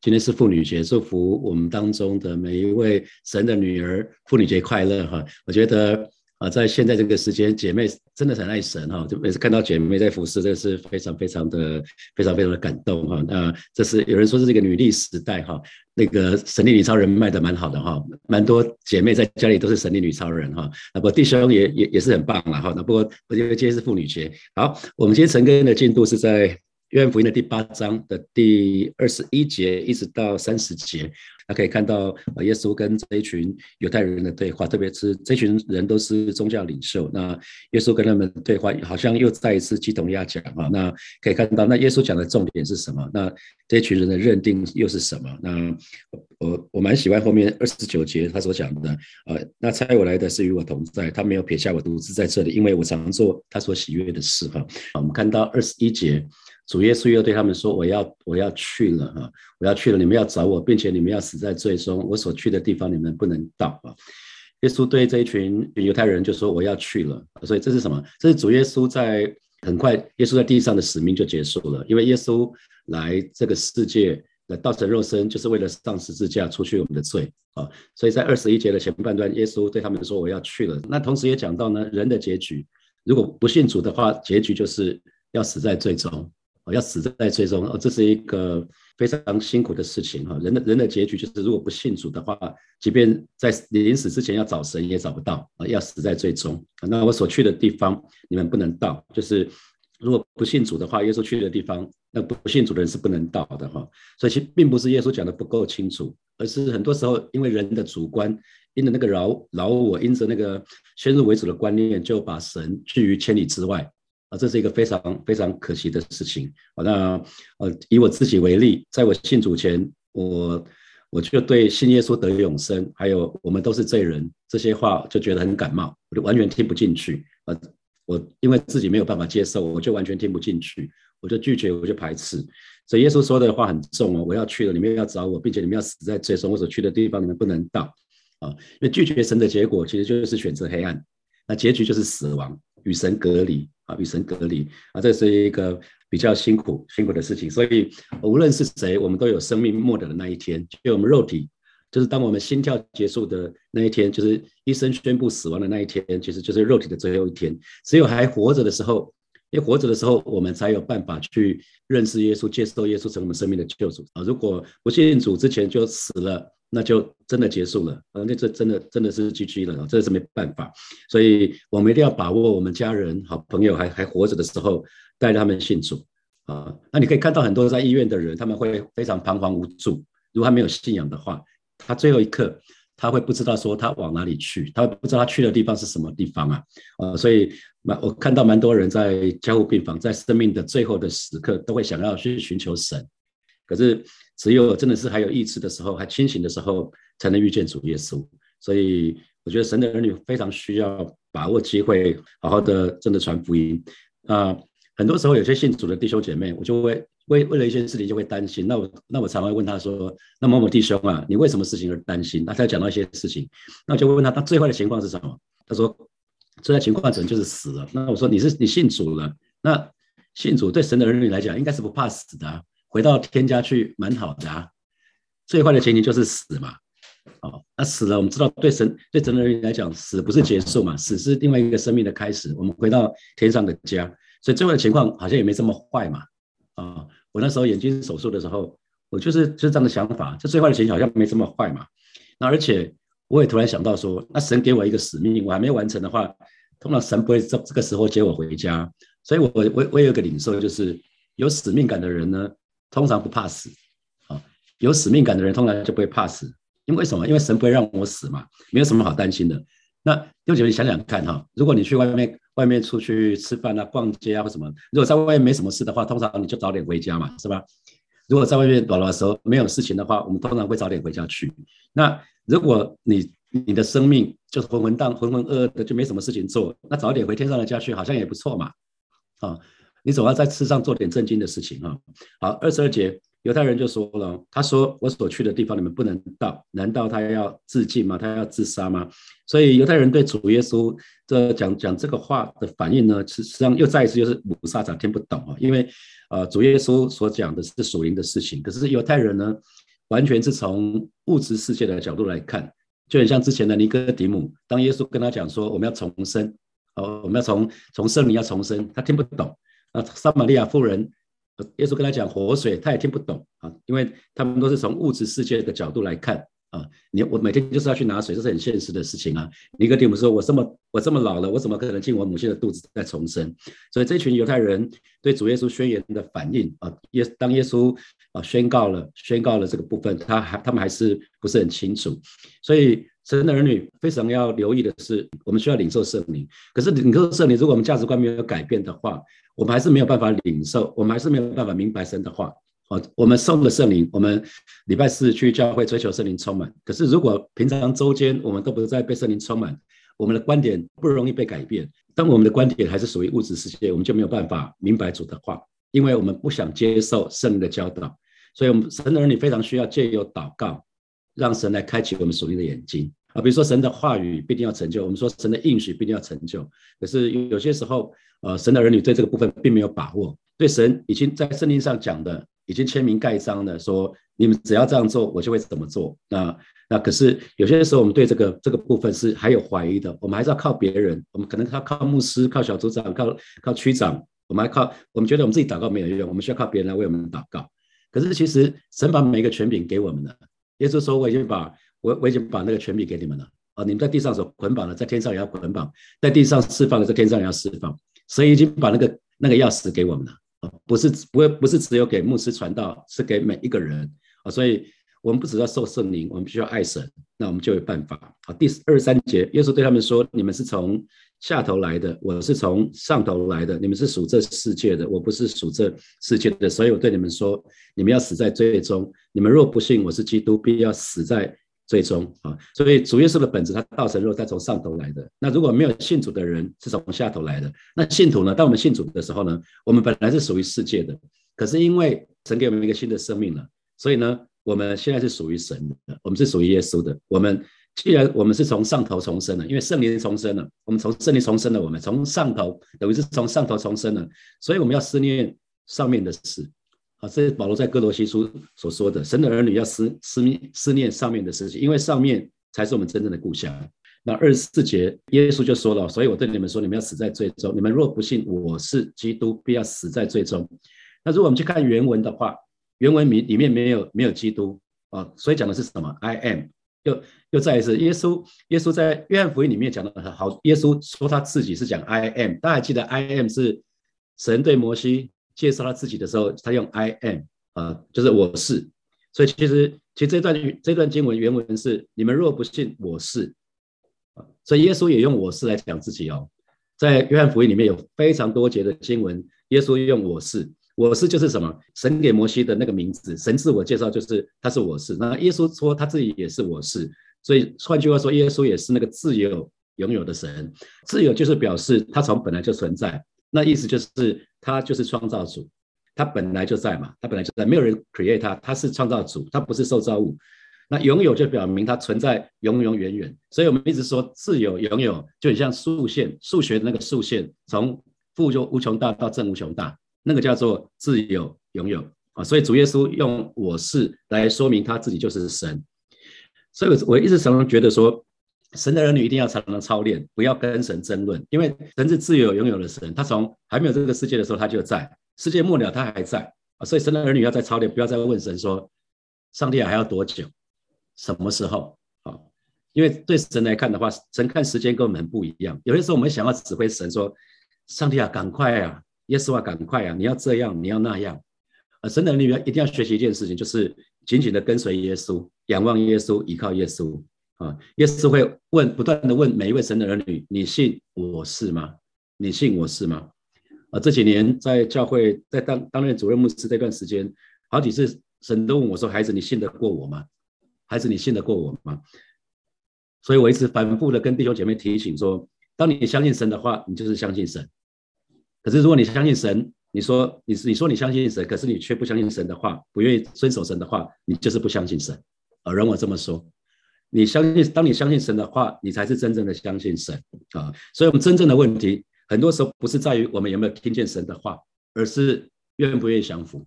今天是妇女节，祝福我们当中的每一位神的女儿，妇女节快乐哈！我觉得啊，在现在这个时间，姐妹真的很爱神哈，就每次看到姐妹在服侍，这是非常非常的非常非常的感动哈。那这是有人说是一个女力时代哈，那个神力女超人卖的蛮好的哈，蛮多姐妹在家里都是神力女超人哈。那不弟兄也也也是很棒了哈。那不过我觉得今天是妇女节，好，我们今天晨更的进度是在。约翰福音的第八章的第二十一节一直到三十节，那可以看到啊，耶稣跟这一群犹太人的对话，特别是这群人都是宗教领袖。那耶稣跟他们对话，好像又再一次鸡同鸭讲啊。那可以看到，那耶稣讲的重点是什么？那这群人的认定又是什么？那我我蛮喜欢后面二十九节他所讲的，呃，那猜我来的是与我同在，他没有撇下我独自在这里，因为我常做他所喜悦的事哈。我们看到二十一节。主耶稣又对他们说：“我要我要去了哈，我要去了，你们要找我，并且你们要死在最终，我所去的地方你们不能到啊。”耶稣对这一群犹太人就说：“我要去了。”所以这是什么？这是主耶稣在很快，耶稣在地上的使命就结束了，因为耶稣来这个世界来道成肉身，就是为了上十字架，除去我们的罪啊。所以在二十一节的前半段，耶稣对他们说：“我要去了。”那同时也讲到呢，人的结局，如果不信主的话，结局就是要死在最终。要死在最终，哦，这是一个非常辛苦的事情哈。人的人的结局就是，如果不信主的话，即便在临死之前要找神也找不到啊，要死在最终。那我所去的地方你们不能到，就是如果不信主的话，耶稣去的地方，那不信主的人是不能到的哈。所以其实并不是耶稣讲的不够清楚，而是很多时候因为人的主观，因着那个饶饶我，因着那个先入为主的观念，就把神拒于千里之外。啊，这是一个非常非常可惜的事情。好，那呃，以我自己为例，在我信主前，我我就对信耶稣得永生，还有我们都是罪人这些话，就觉得很感冒，我就完全听不进去。呃，我因为自己没有办法接受，我就完全听不进去，我就拒绝，我就排斥。所以耶稣说的话很重哦，我要去了，你们要找我，并且你们要死在最终我所去的地方，你们不能到。啊，因为拒绝神的结果，其实就是选择黑暗，那结局就是死亡，与神隔离。啊，与神隔离啊，这是一个比较辛苦、辛苦的事情。所以，无论是谁，我们都有生命末了的那一天。就我们肉体，就是当我们心跳结束的那一天，就是医生宣布死亡的那一天，其实就是肉体的最后一天。只有还活着的时候，因为活着的时候，我们才有办法去认识耶稣，接受耶稣成为我们生命的救主啊。如果不信主之前就死了。那就真的结束了，呃，那这真的真的是 GG 了，这是没办法，所以我们一定要把握我们家人、好朋友还还活着的时候，带他们信主啊。那你可以看到很多在医院的人，他们会非常彷徨无助。如果他没有信仰的话，他最后一刻他会不知道说他往哪里去，他不知道他去的地方是什么地方啊，呃，所以蛮我看到蛮多人在加护病房，在生命的最后的时刻，都会想要去寻求神，可是。只有真的是还有意识的时候，还清醒的时候，才能遇见主耶稣。所以我觉得神的儿女非常需要把握机会，好好的真的传福音。啊，很多时候有些信主的弟兄姐妹，我就会为为了一些事情就会担心。那我那我常会问他说：“那某某弟兄啊，你为什么事情而担心？”那他讲到一些事情，那我就问他：“他最坏的情况是什么？”他说：“最坏情况可能就是死了。”那我说：“你是你信主了？那信主对神的儿女来讲，应该是不怕死的。”回到天家去蛮好的啊，最坏的情形就是死嘛。哦，那死了，我们知道对神对神的人来讲，死不是结束嘛，死是另外一个生命的开始。我们回到天上的家，所以最坏的情况好像也没这么坏嘛。啊，我那时候眼睛手术的时候，我就是就是这样的想法，这最坏的情形好像没这么坏嘛。那而且我也突然想到说，那神给我一个使命，我还没完成的话，通常神不会这这个时候接我回家。所以我我我有一个领受，就是有使命感的人呢。通常不怕死，啊，有使命感的人通常就不会怕死，因为什么？因为神不会让我死嘛，没有什么好担心的。那六姐你想想看哈，如果你去外面外面出去吃饭啊、逛街啊或什么，如果在外面没什么事的话，通常你就早点回家嘛，是吧？如果在外面短的时候没有事情的话，我们通常会早点回家去。那如果你你的生命就是浑浑荡浑浑噩噩的，就没什么事情做，那早点回天上的家去好像也不错嘛，啊。你总要在世上做点正经的事情啊！好，二十二节，犹太人就说了，他说：“我所去的地方你们不能到，难道他要自尽吗？他要自杀吗？”所以犹太人对主耶稣这讲讲这个话的反应呢，实际上又再一次就是五撒撒听不懂啊，因为呃主耶稣所讲的是属灵的事情，可是犹太人呢完全是从物质世界的角度来看，就很像之前的尼哥底母，当耶稣跟他讲说我们要重生，哦，我们要从从圣灵要重生，他听不懂。那撒玛利亚妇人，耶稣跟他讲活水，他也听不懂啊，因为他们都是从物质世界的角度来看。啊，你我每天就是要去拿水，这是很现实的事情啊。尼哥底母说：“我这么我这么老了，我怎么可能进我母亲的肚子再重生？”所以这群犹太人对主耶稣宣言的反应啊，耶当耶稣啊宣告了宣告了这个部分，他还他们还是不是很清楚。所以神的儿女非常要留意的是，我们需要领受圣灵。可是领受圣灵，如果我们价值观没有改变的话，我们还是没有办法领受，我们还是没有办法明白神的话。哦，我们受了圣灵，我们礼拜四去教会追求圣灵充满。可是如果平常周间我们都不是在被圣灵充满，我们的观点不容易被改变。当我们的观点还是属于物质世界，我们就没有办法明白主的话，因为我们不想接受圣灵的教导。所以，我们神的儿女非常需要借由祷告，让神来开启我们属灵的眼睛比如说，神的话语必定要成就，我们说神的应许必定要成就。可是有些时候，呃，神的儿女对这个部分并没有把握，对神已经在圣经上讲的。已经签名盖章的说，你们只要这样做，我就会怎么做。那那可是有些时候，我们对这个这个部分是还有怀疑的。我们还是要靠别人，我们可能要靠牧师、靠小组长、靠靠区长。我们还靠我们觉得我们自己祷告没有用，我们需要靠别人来为我们祷告。可是其实神把每一个权柄给我们了。耶稣说：“我已经把我我已经把那个权柄给你们了。啊，你们在地上所捆绑的，在天上也要捆绑；在地上释放的，在天上也要释放。神已经把那个那个钥匙给我们了啊。”不是不不是只有给牧师传道，是给每一个人啊，所以我们不只要受圣灵，我们必须要爱神，那我们就有办法啊。第二三节，耶稣对他们说：“你们是从下头来的，我是从上头来的。你们是属这世界的，我不是属这世界的。所以我对你们说，你们要死在罪中。你们若不信我是基督，必要死在。”最终啊，所以主耶稣的本质，他道成肉，再从上头来的。那如果没有信主的人，是从下头来的。那信徒呢？当我们信主的时候呢，我们本来是属于世界的，可是因为神给我们一个新的生命了，所以呢，我们现在是属于神的，我们是属于耶稣的。我们既然我们是从上头重生了，因为圣灵重生了，我们从圣灵重生了，我们从上头等于是从上头重生了，所以我们要思念上面的事。啊，这是保罗在哥罗西书所说的，神的儿女要思思念思念上面的事情，因为上面才是我们真正的故乡。那二十四节，耶稣就说了，所以我对你们说，你们要死在最终。你们若不信我是基督，必要死在最终。那如果我们去看原文的话，原文里里面没有没有基督啊，所以讲的是什么？I am。又又再一次，耶稣耶稣在约翰福音里面讲的很好，耶稣说他自己是讲 I am，大家还记得 I am 是神对摩西。介绍他自己的时候，他用 I am 啊，就是我是。所以其实其实这段这段经文原文是：你们若不信我是，所以耶稣也用我是来讲自己哦。在约翰福音里面有非常多节的经文，耶稣用我是，我是就是什么？神给摩西的那个名字，神自我介绍就是他是我是。那耶稣说他自己也是我是，所以换句话说，耶稣也是那个自由拥有的神。自由就是表示他从本来就存在。那意思就是他就是创造主，他本来就在嘛，他本来就在，没有人 create 他，他是创造主，他不是受造物。那拥有就表明他存在永永远远。所以我们一直说自由拥有就很像数线，数学的那个数线从负就无穷大到正无穷大，那个叫做自由拥有啊。所以主耶稣用我是来说明他自己就是神。所以我一直常常觉得说。神的儿女一定要常常操练，不要跟神争论，因为神是自由拥有的神，他从还没有这个世界的时候他就在，世界末了他还在啊，所以神的儿女要在操练，不要再问神说，上帝还要多久，什么时候啊？因为对神来看的话，神看时间跟我们不一样，有些时候我们想要指挥神说，上帝啊，赶快啊，耶稣啊，赶快啊，你要这样，你要那样，啊，神的儿女要一定要学习一件事情，就是紧紧的跟随耶稣，仰望耶稣，依靠耶稣。啊，耶稣会问，不断的问每一位神的儿女：“你信我是吗？你信我是吗？”啊，这几年在教会，在当担任主任牧师这段时间，好几次神都问我说：“孩子，你信得过我吗？孩子，你信得过我吗？”所以我一直反复的跟弟兄姐妹提醒说：，当你相信神的话，你就是相信神；，可是如果你相信神，你说你你说你相信神，可是你却不相信神的话，不愿意遵守神的话，你就是不相信神。啊，容我这么说。你相信，当你相信神的话，你才是真正的相信神啊！所以，我们真正的问题，很多时候不是在于我们有没有听见神的话，而是愿不愿意降服。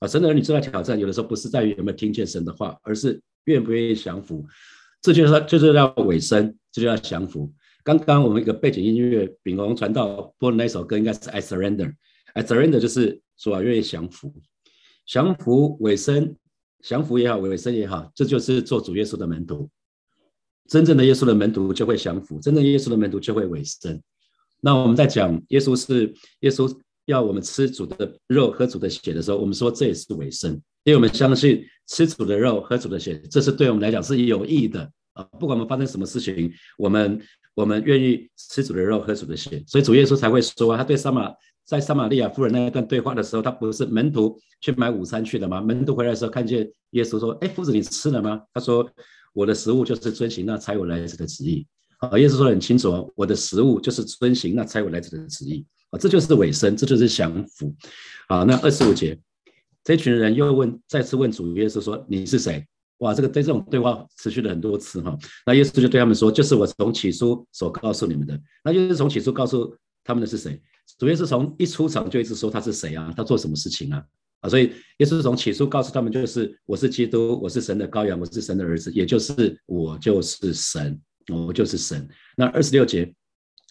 啊，神的儿女最大挑战，有的时候不是在于有没有听见神的话，而是愿不愿意降服。这就是就是要尾声，这就要降服。刚刚我们一个背景音乐，炳龙传道播的那首歌，应该是 I surrender。I surrender 就是说愿意降服，降服尾声，降服也好，尾声也好，这就是做主耶稣的门徒。真正的耶稣的门徒就会降服，真正耶稣的门徒就会尾声。那我们在讲耶稣是耶稣。要我们吃主的肉、喝主的血的时候，我们说这也是尾声，因为我们相信吃主的肉、喝主的血，这是对我们来讲是有益的啊！不管我们发生什么事情，我们我们愿意吃主的肉、喝主的血，所以主耶稣才会说，他对撒玛在撒玛利亚夫人那一段对话的时候，他不是门徒去买午餐去了吗？门徒回来的时候看见耶稣说：“哎，夫子，你吃了吗？”他说：“我的食物就是遵行那差我来者的旨意。”啊，耶稣说的很清楚哦，我的食物就是遵行那差我来者的旨意。啊，这就是尾声，这就是降服。好，那二十五节，这群人又问，再次问主耶稣说：“你是谁？”哇，这个对这种对话持续了很多次哈。那耶稣就对他们说：“就是我从起初所告诉你们的。”那就是从起初告诉他们的是谁？主耶稣从一出场就一直说他是谁啊？他做什么事情啊？啊，所以耶稣从起初告诉他们，就是我是基督，我是神的羔羊，我是神的儿子，也就是我就是神，我就是神。那二十六节。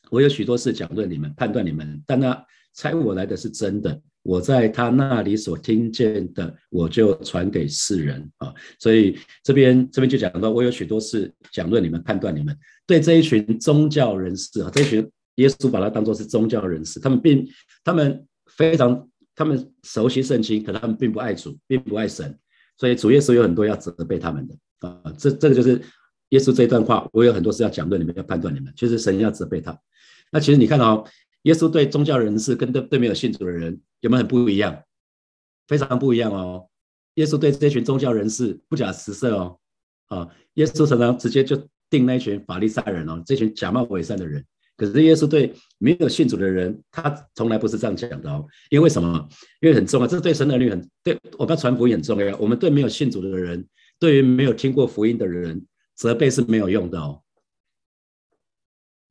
我有许多事讲论你们，判断你们，但那猜我来的是真的。我在他那里所听见的，我就传给世人啊。所以这边这边就讲到，我有许多事讲论你们，判断你们。对这一群宗教人士啊，这一群耶稣把他当作是宗教人士，他们并他们非常他们熟悉圣经，可他们并不爱主，并不爱神，所以主耶稣有很多要责备他们的啊。这这个就是耶稣这一段话，我有很多事要讲论你们，要判断你们，就是神要责备他。那其实你看哦，耶稣对宗教人士跟对对没有信主的人有没有很不一样？非常不一样哦。耶稣对这群宗教人士不假辞色哦，啊，耶稣常常直接就定那群法利赛人哦，这群假冒伪善的人。可是耶稣对没有信主的人，他从来不是这样讲的哦。因为什么？因为很重要，这对神的律很对我们要传福音很重要。我们对没有信主的人，对于没有听过福音的人，责备是没有用的哦。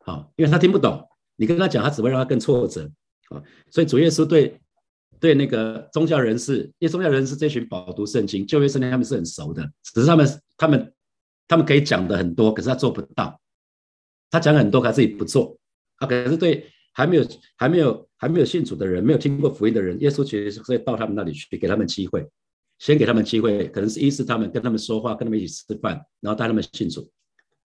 好，因为他听不懂，你跟他讲，他只会让他更挫折。啊，所以主耶稣对对那个宗教人士，因为宗教人士这群饱读圣经、旧约圣经，他们是很熟的，只是他们他们他们可以讲的很多，可是他做不到。他讲很多，他自己不做。啊，可是对还没有还没有还没有信主的人，没有听过福音的人，耶稣其实是会到他们那里去，给他们机会，先给他们机会，可能是医治他们，跟他们说话，跟他们一起吃饭，然后带他们信主。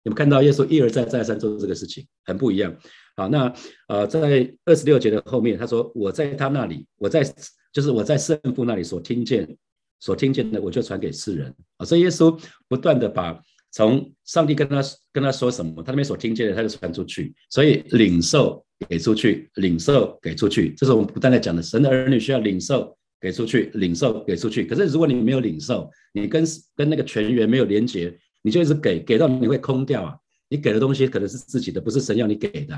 你们看到耶稣一而再再三做这个事情，很不一样。好，那呃，在二十六节的后面，他说：“我在他那里，我在就是我在圣父那里所听见、所听见的，我就传给世人。”啊，所以耶稣不断的把从上帝跟他跟他说什么，他那边所听见的，他就传出去。所以领受给出去，领受给出去，这是我们不断在讲的。神的儿女需要领受给出去，领受给出去。可是如果你没有领受，你跟跟那个全员没有连接。你就一直给，给到你会空掉啊！你给的东西可能是自己的，不是神要你给的。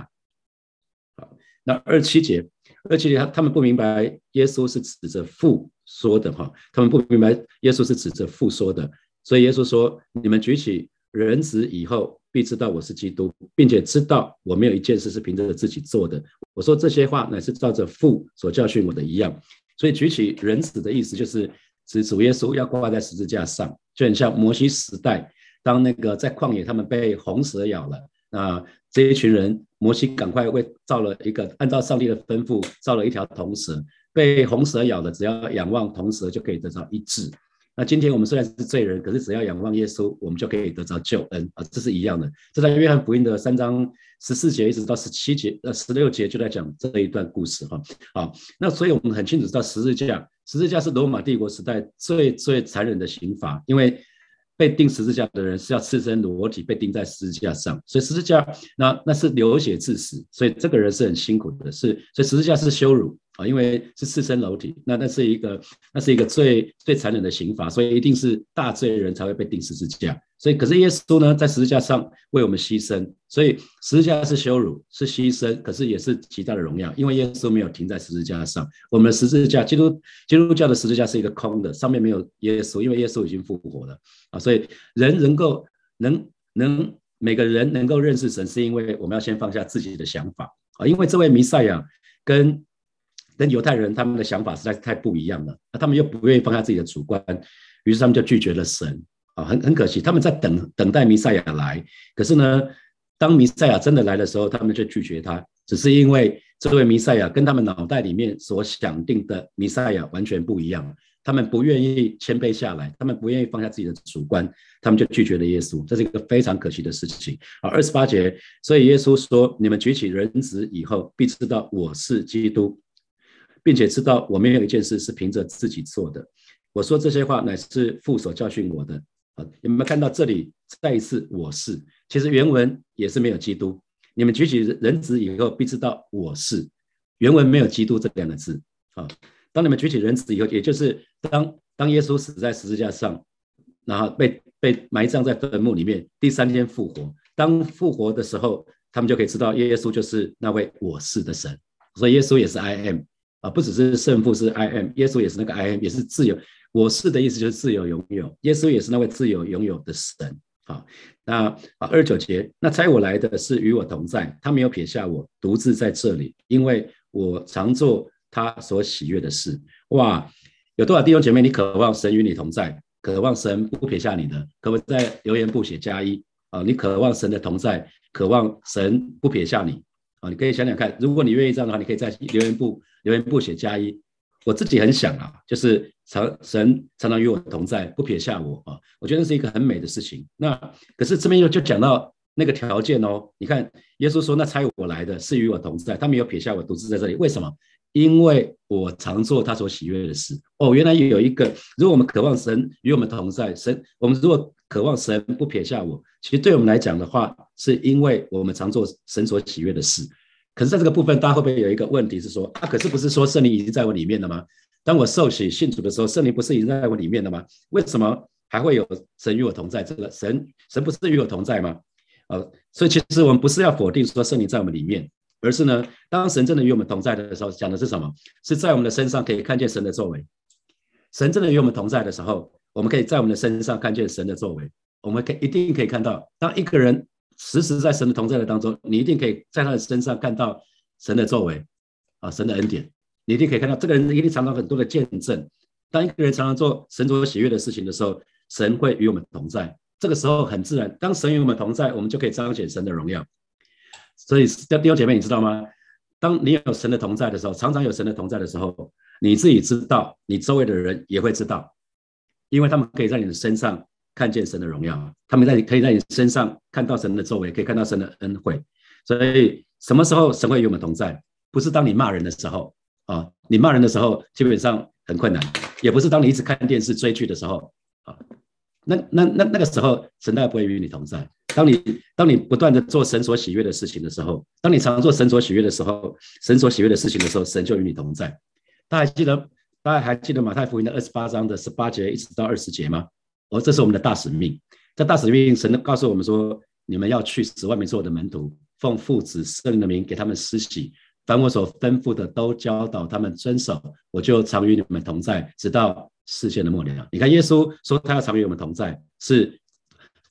好，那二七节，二七节他他们不明白耶稣是指着父说的哈，他们不明白耶稣是指着父说的，所以耶稣说：你们举起人子以后，必知道我是基督，并且知道我没有一件事是凭着自己做的。我说这些话乃是照着父所教训我的一样。所以举起人子的意思就是指主耶稣要挂在十字架上，就很像摩西时代。当那个在旷野，他们被红蛇咬了，那这一群人，摩西赶快为造了一个，按照上帝的吩咐造了一条铜蛇，被红蛇咬的，只要仰望铜蛇就可以得到医治。那今天我们虽然是罪人，可是只要仰望耶稣，我们就可以得到救恩啊，这是一样的。这在约翰福音的三章十四节一直到十七节，呃十六节就在讲这一段故事哈。好，那所以我们很清楚知道十字架，十字架是罗马帝国时代最最残忍的刑罚，因为。被钉十字架的人是要赤身裸体被钉在十字架上，所以十字架那那是流血致死，所以这个人是很辛苦的，是所以十字架是羞辱啊，因为是赤身裸体，那那是一个那是一个最最残忍的刑罚，所以一定是大罪人才会被钉十字架。所以可是耶稣呢，在十字架上为我们牺牲，所以十字架是羞辱是牺牲，可是也是极大的荣耀，因为耶稣没有停在十字架上，我们的十字架基督基督教的十字架是一个空的，上面没有耶稣，因为耶稣已经复活了。啊，所以人能够能能每个人能够认识神，是因为我们要先放下自己的想法啊，因为这位弥赛亚跟跟犹太人他们的想法实在是太不一样了，那他们又不愿意放下自己的主观，于是他们就拒绝了神啊，很很可惜，他们在等等待弥赛亚来，可是呢，当弥赛亚真的来的时候，他们就拒绝他，只是因为这位弥赛亚跟他们脑袋里面所想定的弥赛亚完全不一样，他们不愿意谦卑下来，他们不愿意放下自己的主观，他们就拒绝了耶稣，这是一个非常可惜的事情啊。二十八节，所以耶稣说：“你们举起人子以后，必知道我是基督。”并且知道我没有一件事是凭着自己做的。我说这些话乃是父所教训我的。啊，有没有看到这里再一次我是？其实原文也是没有基督。你们举起人子以后，必知道我是。原文没有基督这两个字。啊，当你们举起人子以后，也就是当当耶稣死在十字架上，然后被被埋葬在坟墓里面，第三天复活。当复活的时候，他们就可以知道耶稣就是那位我是的神。所以耶稣也是 I am。啊，不只是圣父是 I am，耶稣也是那个 I am，也是自由。我是的意思就是自由拥有，耶稣也是那位自由拥有的神。啊，那啊二九节，那猜我来的是与我同在，他没有撇下我，独自在这里，因为我常做他所喜悦的事。哇，有多少弟兄姐妹，你渴望神与你同在，渴望神不撇下你的，可不可以在留言簿写加一啊？你渴望神的同在，渴望神不撇下你啊？你可以想想看，如果你愿意这样的话，你可以在留言簿。留言不写加一，我自己很想啊，就是常神常常与我同在，不撇下我啊，我觉得是一个很美的事情。那可是这边又就讲到那个条件哦，你看耶稣说，那差我来的是与我同在，他没有撇下我，独自在这里，为什么？因为我常做他所喜悦的事。哦，原来有一个，如果我们渴望神与我们同在，神我们如果渴望神不撇下我，其实对我们来讲的话，是因为我们常做神所喜悦的事。可是，在这个部分，大家会不会有一个问题是说啊？可是不是说圣灵已经在我里面了吗？当我受洗信主的时候，圣灵不是已经在我里面了吗？为什么还会有神与我同在？这个神神不是与我同在吗？啊，所以其实我们不是要否定说圣灵在我们里面，而是呢，当神真的与我们同在的时候，讲的是什么？是在我们的身上可以看见神的作为。神真的与我们同在的时候，我们可以在我们的身上看见神的作为。我们可以一定可以看到，当一个人。时时在神的同在的当中，你一定可以在他的身上看到神的作为，啊，神的恩典，你一定可以看到这个人一定常常很多的见证。当一个人常常做神所喜悦的事情的时候，神会与我们同在。这个时候很自然，当神与我们同在，我们就可以彰显神的荣耀。所以，弟兄姐妹，你知道吗？当你有神的同在的时候，常常有神的同在的时候，你自己知道，你周围的人也会知道，因为他们可以在你的身上。看见神的荣耀，他们在可以在你身上看到神的作为，可以看到神的恩惠。所以什么时候神会与我们同在？不是当你骂人的时候啊，你骂人的时候基本上很困难；也不是当你一直看电视追剧的时候啊，那那那那个时候神当然不会与你同在。当你当你不断的做神所喜悦的事情的时候，当你常做神所喜悦的时候，神所喜悦的事情的时候，神就与你同在。大家记得大家还记得马太福音的二十八章的十八节一直到二十节吗？哦，这是我们的大使命。在大使命，神告诉我们说：“你们要去使外面所有的门徒，奉父子圣灵的名给他们施洗，凡我所吩咐的都教导他们遵守。我就常与你们同在，直到世界的末了。”你看，耶稣说他要常与我们同在，是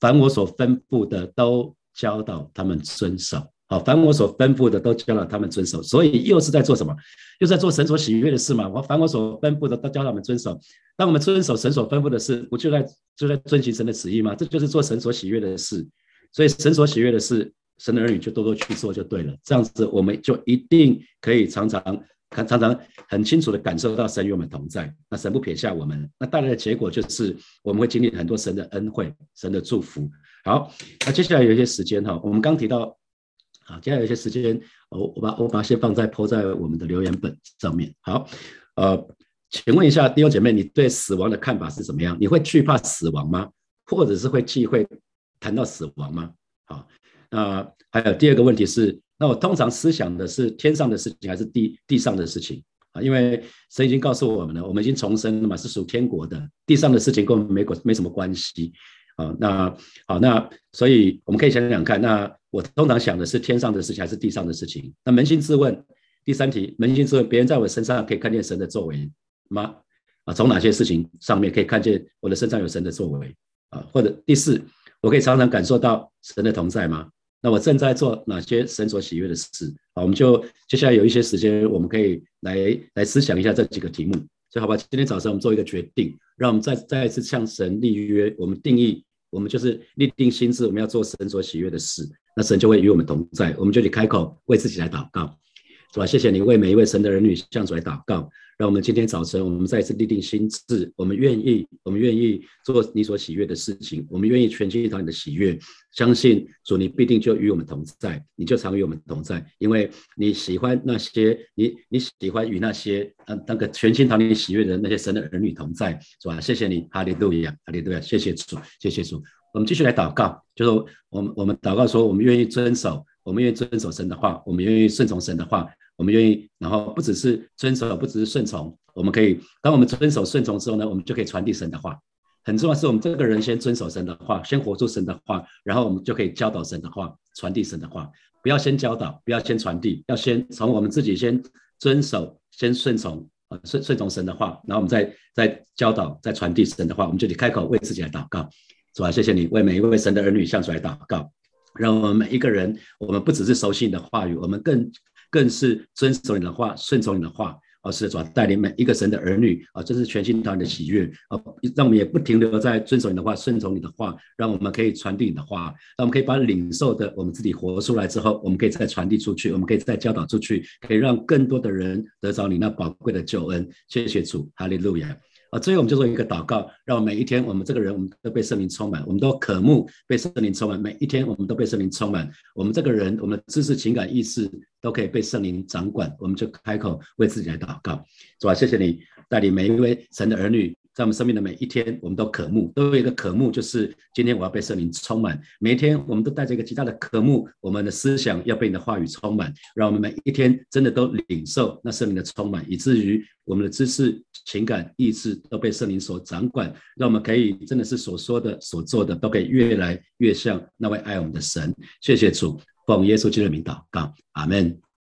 凡我所吩咐的都教导他们遵守。好，凡我所吩咐的都教导他们遵守，所以又是在做什么？就在做神所喜悦的事嘛。我凡我所吩咐的都教他们遵守。当我们遵守神所吩咐的事，不就在就在遵行神的旨意吗？这就是做神所喜悦的事。所以神所喜悦的事，神的儿女就多多去做就对了。这样子，我们就一定可以常常看，常常很清楚的感受到神与我们同在。那神不撇下我们，那带来的结果就是我们会经历很多神的恩惠、神的祝福。好，那接下来有一些时间哈，我们刚提到。好，接下来有些时间，我我把我把先放在铺在我们的留言本上面。好，呃，请问一下弟兄姐妹，你对死亡的看法是怎么样？你会惧怕死亡吗？或者是会忌讳谈到死亡吗？好，那还有第二个问题是，那我通常思想的是天上的事情还是地地上的事情啊？因为神已经告诉我们了，我们已经重生了嘛，是属天国的，地上的事情跟我们没关没什么关系。啊，那好，那所以我们可以想想看，那我通常想的是天上的事情还是地上的事情？那扪心自问，第三题，扪心自问，别人在我身上可以看见神的作为吗？啊，从哪些事情上面可以看见我的身上有神的作为？啊，或者第四，我可以常常感受到神的同在吗？那我正在做哪些神所喜悦的事？好，我们就接下来有一些时间，我们可以来来思想一下这几个题目。所以，好吧，今天早上我们做一个决定，让我们再再一次向神立约，我们定义，我们就是立定心智，我们要做神所喜悦的事，那神就会与我们同在。我们就得开口为自己来祷告，是吧？谢谢你为每一位神的儿女向主来祷告。让我们今天早晨，我们再次立定心志，我们愿意，我们愿意做你所喜悦的事情，我们愿意全心讨你的喜悦，相信主，你必定就与我们同在，你就常与我们同在，因为你喜欢那些你你喜欢与那些嗯那个全心讨你喜悦的那些神的儿女同在，是吧？谢谢你，哈利路亚，哈利路亚，谢谢主，谢谢主。我们继续来祷告，就是我们我们祷告说，我们愿意遵守，我们愿意遵守神的话，我们愿意顺从神的话。我们愿意，然后不只是遵守，不只是顺从，我们可以，当我们遵守顺从之后呢，我们就可以传递神的话。很重要是我们这个人先遵守神的话，先活出神的话，然后我们就可以教导神的话，传递神的话。不要先教导，不要先传递，要先从我们自己先遵守，先顺从，顺顺从神的话，然后我们再再教导，再传递神的话。我们就得开口为自己来祷告，主啊，谢谢你为每一位神的儿女向出来祷告，让我们每一个人，我们不只是熟悉你的话语，我们更。更是遵守你的话，顺从你的话，而是主要带领每一个神的儿女啊，这是全心团的喜悦啊，让我们也不停留在遵守你的话，顺从你的话，让我们可以传递你的话，让我们可以把领受的我们自己活出来之后，我们可以再传递出去，我们可以再教导出去，可以让更多的人得着你那宝贵的救恩。谢谢主，哈利路亚。啊，最后我们就做一个祷告，让每一天我们这个人，我们都被圣灵充满，我们都渴慕被圣灵充满。每一天我们都被圣灵充满，我们这个人，我们的知识、情感、意识都可以被圣灵掌管。我们就开口为自己来祷告，是吧？谢谢你带领每一位神的儿女。在我们生命的每一天，我们都渴慕，都有一个渴慕，就是今天我要被圣灵充满。每一天，我们都带着一个极大的渴慕，我们的思想要被你的话语充满，让我们每一天真的都领受那圣灵的充满，以至于我们的知识、情感、意志都被圣灵所掌管，让我们可以真的是所说的、所做的，都可以越来越像那位爱我们的神。谢谢主，奉耶稣基督的名祷告，阿门。